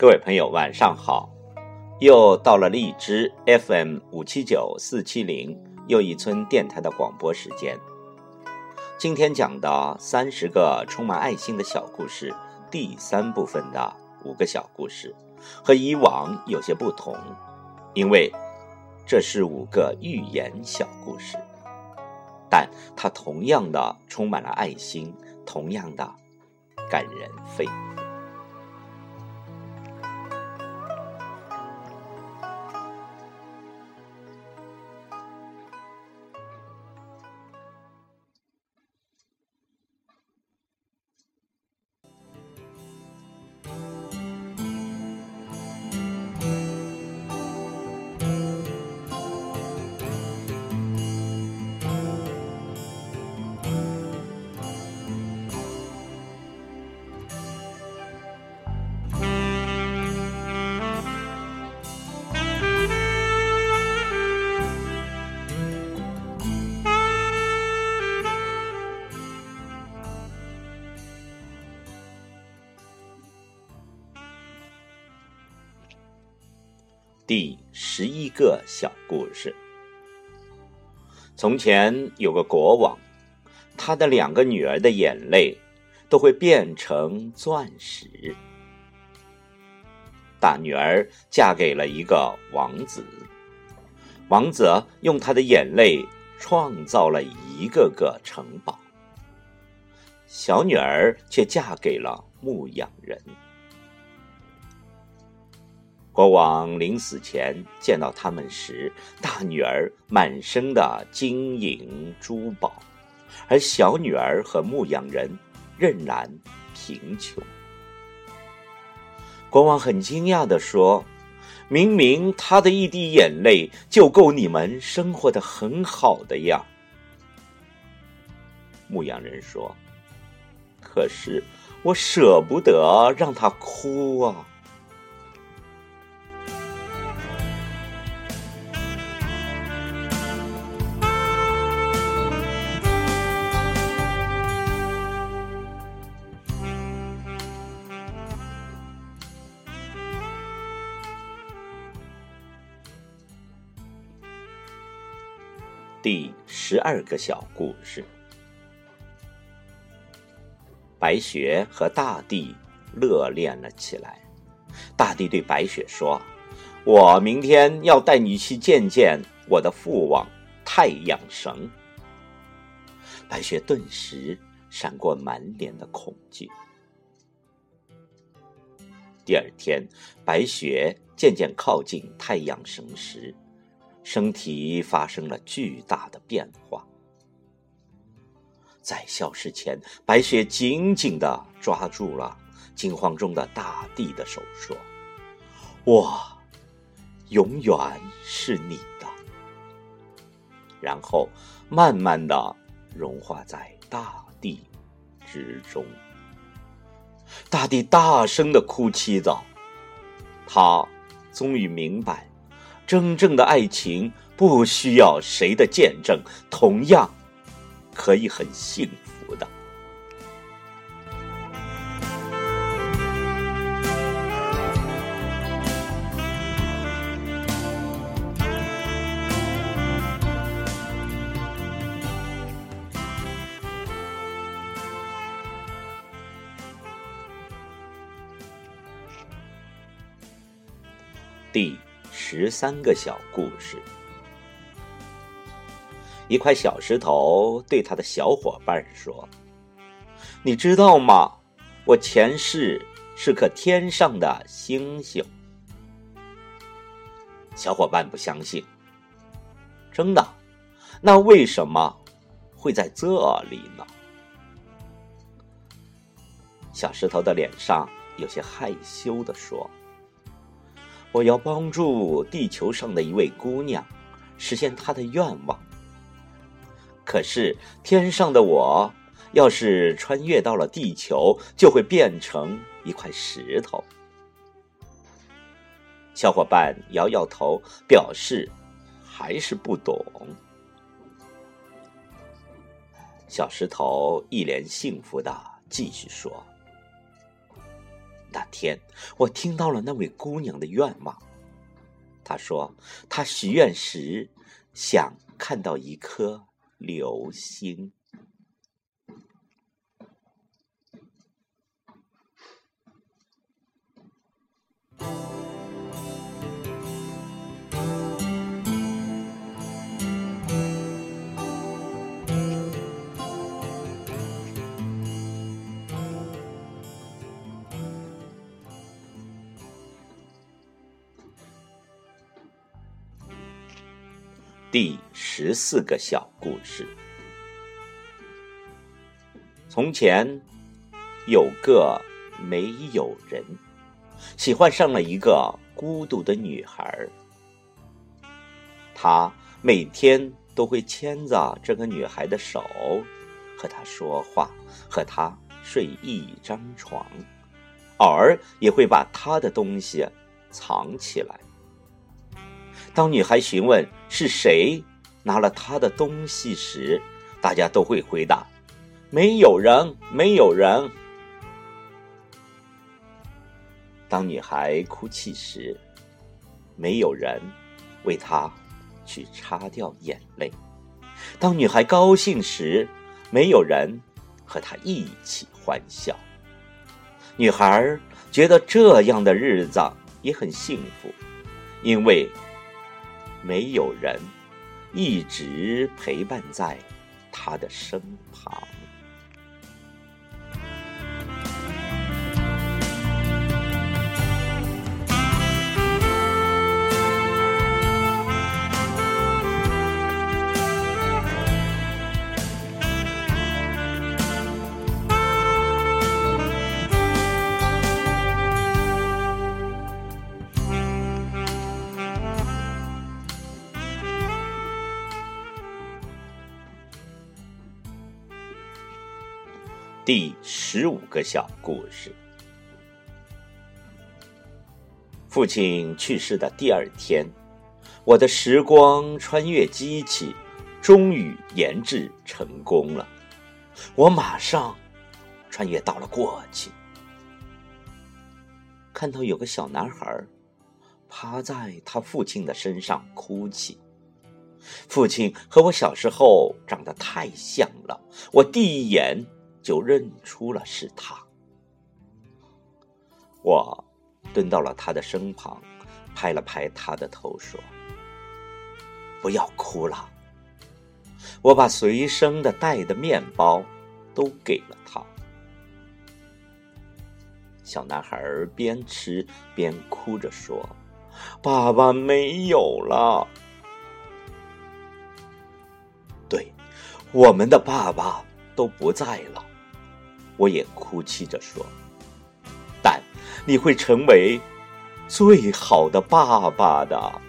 各位朋友，晚上好！又到了荔枝 FM 五七九四七零又一村电台的广播时间。今天讲的三十个充满爱心的小故事，第三部分的五个小故事，和以往有些不同，因为这是五个寓言小故事，但它同样的充满了爱心，同样的感人肺腑。第十一个小故事。从前有个国王，他的两个女儿的眼泪都会变成钻石。大女儿嫁给了一个王子，王子用他的眼泪创造了一个个城堡。小女儿却嫁给了牧羊人。国王临死前见到他们时，大女儿满身的金银珠宝，而小女儿和牧羊人仍然贫穷。国王很惊讶地说：“明明他的一滴眼泪就够你们生活的很好的呀。”牧羊人说：“可是我舍不得让他哭啊。”第十二个小故事：白雪和大地热恋了起来。大地对白雪说：“我明天要带你去见见我的父王太阳神。”白雪顿时闪过满脸的恐惧。第二天，白雪渐渐靠近太阳神时。身体发生了巨大的变化，在消失前，白雪紧紧的抓住了惊慌中的大地的手，说：“我永远是你的。”然后慢慢的融化在大地之中。大地大声的哭泣着，他终于明白。真正的爱情不需要谁的见证，同样可以很幸福的。第。十三个小故事。一块小石头对他的小伙伴说：“你知道吗？我前世是颗天上的星星。”小伙伴不相信。真的？那为什么会在这里呢？小石头的脸上有些害羞的说。我要帮助地球上的一位姑娘实现她的愿望。可是天上的我要是穿越到了地球，就会变成一块石头。小伙伴摇摇头，表示还是不懂。小石头一脸幸福的继续说：“那天，我听到了那位姑娘的愿望。她说，她许愿时想看到一颗流星。第十四个小故事。从前有个没有人，喜欢上了一个孤独的女孩。他每天都会牵着这个女孩的手，和她说话，和她睡一张床，偶尔也会把她的东西藏起来。当女孩询问是谁拿了她的东西时，大家都会回答：“没有人，没有人。”当女孩哭泣时，没有人为她去擦掉眼泪；当女孩高兴时，没有人和她一起欢笑。女孩觉得这样的日子也很幸福，因为。没有人一直陪伴在他的身旁。第十五个小故事：父亲去世的第二天，我的时光穿越机器终于研制成功了。我马上穿越到了过去，看到有个小男孩趴在他父亲的身上哭泣。父亲和我小时候长得太像了，我第一眼。就认出了是他。我蹲到了他的身旁，拍了拍他的头，说：“不要哭了。”我把随身的带的面包都给了他。小男孩边吃边哭着说：“爸爸没有了。”对，我们的爸爸都不在了。我也哭泣着说：“但你会成为最好的爸爸的。”